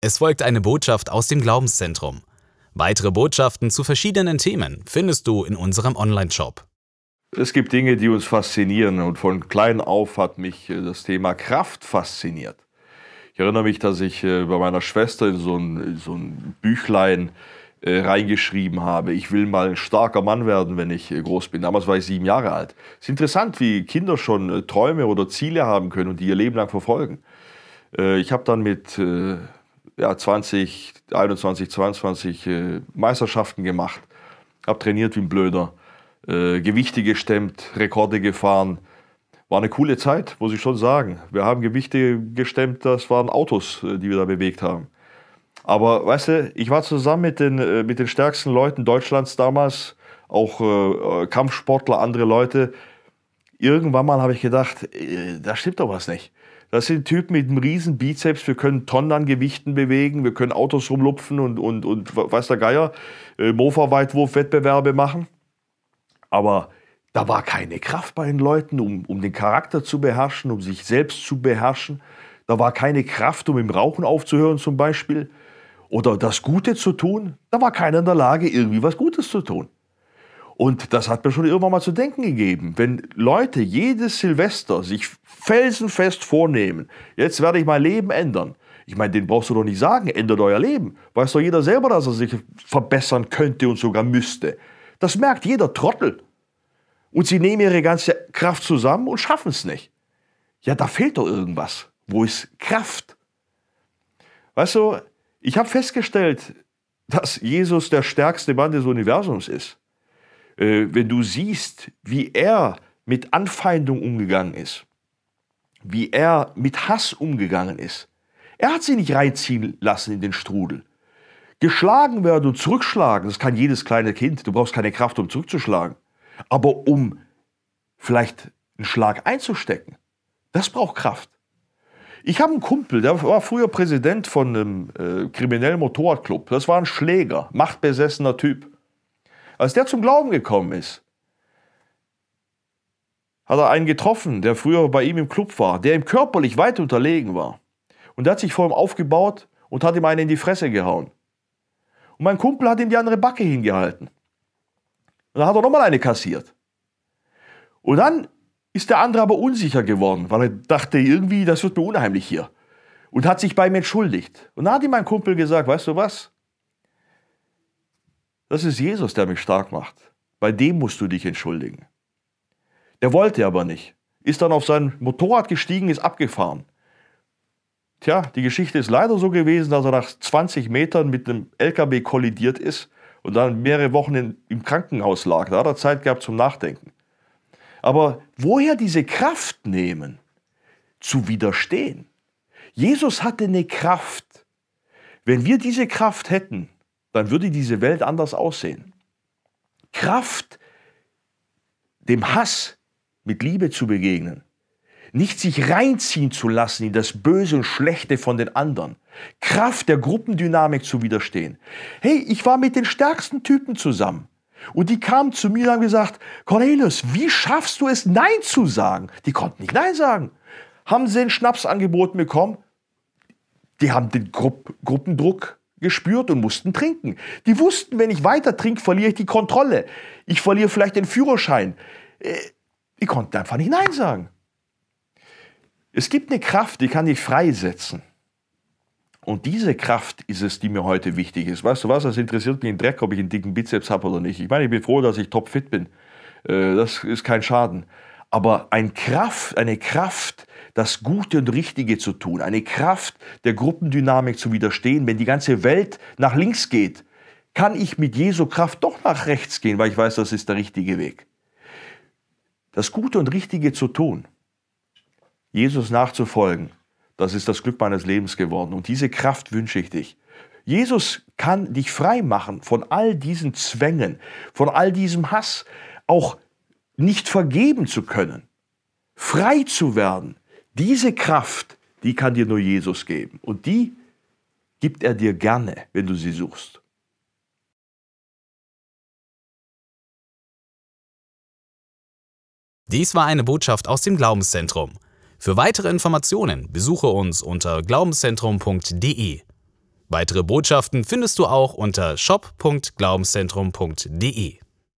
Es folgt eine Botschaft aus dem Glaubenszentrum. Weitere Botschaften zu verschiedenen Themen findest du in unserem Online-Shop. Es gibt Dinge, die uns faszinieren und von klein auf hat mich äh, das Thema Kraft fasziniert. Ich erinnere mich, dass ich äh, bei meiner Schwester in so ein, so ein Büchlein äh, reingeschrieben habe, ich will mal ein starker Mann werden, wenn ich groß bin. Damals war ich sieben Jahre alt. Es ist interessant, wie Kinder schon Träume oder Ziele haben können und die ihr Leben lang verfolgen. Ich habe dann mit ja, 20, 21, 22 äh, Meisterschaften gemacht, habe trainiert wie ein Blöder, äh, Gewichte gestemmt, Rekorde gefahren. War eine coole Zeit, muss ich schon sagen. Wir haben Gewichte gestemmt, das waren Autos, äh, die wir da bewegt haben. Aber weißt du, ich war zusammen mit den, äh, mit den stärksten Leuten Deutschlands damals, auch äh, Kampfsportler, andere Leute. Irgendwann mal habe ich gedacht, äh, da stimmt doch was nicht. Das sind Typen mit einem riesen Bizeps. Wir können Tonnen an Gewichten bewegen. Wir können Autos rumlupfen und, und, und weiß der Geier, äh, Mofa-Weitwurf-Wettbewerbe machen. Aber da war keine Kraft bei den Leuten, um, um den Charakter zu beherrschen, um sich selbst zu beherrschen. Da war keine Kraft, um im Rauchen aufzuhören zum Beispiel. Oder das Gute zu tun. Da war keiner in der Lage, irgendwie was Gutes zu tun. Und das hat mir schon irgendwann mal zu denken gegeben. Wenn Leute jedes Silvester sich felsenfest vornehmen, jetzt werde ich mein Leben ändern. Ich meine, den brauchst du doch nicht sagen, ändert euer Leben. Weiß doch jeder selber, dass er sich verbessern könnte und sogar müsste. Das merkt jeder Trottel. Und sie nehmen ihre ganze Kraft zusammen und schaffen es nicht. Ja, da fehlt doch irgendwas. Wo ist Kraft? Weißt du, ich habe festgestellt, dass Jesus der stärkste Mann des Universums ist äh, wenn du siehst, wie er mit Anfeindung umgegangen ist, wie er mit Hass umgegangen ist. Er hat sie nicht reinziehen lassen in den Strudel. Geschlagen werden und zurückschlagen, das kann jedes kleine Kind. Du brauchst keine Kraft, um zurückzuschlagen. Aber um vielleicht einen Schlag einzustecken, das braucht Kraft. Ich habe einen Kumpel, der war früher Präsident von einem äh, kriminellen Motorradclub. Das war ein Schläger, machtbesessener Typ. Als der zum Glauben gekommen ist, hat er einen getroffen, der früher bei ihm im Club war, der ihm körperlich weit unterlegen war. Und der hat sich vor ihm aufgebaut und hat ihm einen in die Fresse gehauen. Und mein Kumpel hat ihm die andere Backe hingehalten. Und dann hat er nochmal eine kassiert. Und dann ist der andere aber unsicher geworden, weil er dachte, irgendwie, das wird mir unheimlich hier. Und hat sich bei ihm entschuldigt. Und dann hat ihm mein Kumpel gesagt, weißt du was? Das ist Jesus, der mich stark macht. Bei dem musst du dich entschuldigen. Der wollte aber nicht. Ist dann auf sein Motorrad gestiegen, ist abgefahren. Tja, die Geschichte ist leider so gewesen, dass er nach 20 Metern mit einem LKW kollidiert ist und dann mehrere Wochen in, im Krankenhaus lag. Da hat er Zeit gehabt zum Nachdenken. Aber woher diese Kraft nehmen, zu widerstehen? Jesus hatte eine Kraft. Wenn wir diese Kraft hätten, dann würde diese Welt anders aussehen. Kraft, dem Hass mit Liebe zu begegnen. Nicht sich reinziehen zu lassen in das Böse und Schlechte von den anderen. Kraft der Gruppendynamik zu widerstehen. Hey, ich war mit den stärksten Typen zusammen. Und die kamen zu mir und haben gesagt, Cornelius, wie schaffst du es, Nein zu sagen? Die konnten nicht Nein sagen. Haben sie einen Schnaps angeboten bekommen? Die haben den Grupp Gruppendruck gespürt und mussten trinken. Die wussten, wenn ich weiter trinke, verliere ich die Kontrolle. Ich verliere vielleicht den Führerschein. Äh, die konnten einfach nicht Nein sagen. Es gibt eine Kraft, die kann dich freisetzen. Und diese Kraft ist es, die mir heute wichtig ist. Weißt du was, das interessiert mich in Dreck, ob ich einen dicken Bizeps habe oder nicht. Ich meine, ich bin froh, dass ich topfit bin. Äh, das ist kein Schaden. Aber ein Kraft, eine Kraft, das Gute und Richtige zu tun, eine Kraft der Gruppendynamik zu widerstehen. Wenn die ganze Welt nach links geht, kann ich mit Jesu Kraft doch nach rechts gehen, weil ich weiß, das ist der richtige Weg. Das Gute und Richtige zu tun, Jesus nachzufolgen, das ist das Glück meines Lebens geworden. Und diese Kraft wünsche ich dich. Jesus kann dich frei machen von all diesen Zwängen, von all diesem Hass, auch nicht vergeben zu können, frei zu werden, diese Kraft, die kann dir nur Jesus geben. Und die gibt er dir gerne, wenn du sie suchst. Dies war eine Botschaft aus dem Glaubenszentrum. Für weitere Informationen besuche uns unter glaubenszentrum.de. Weitere Botschaften findest du auch unter shop.glaubenszentrum.de.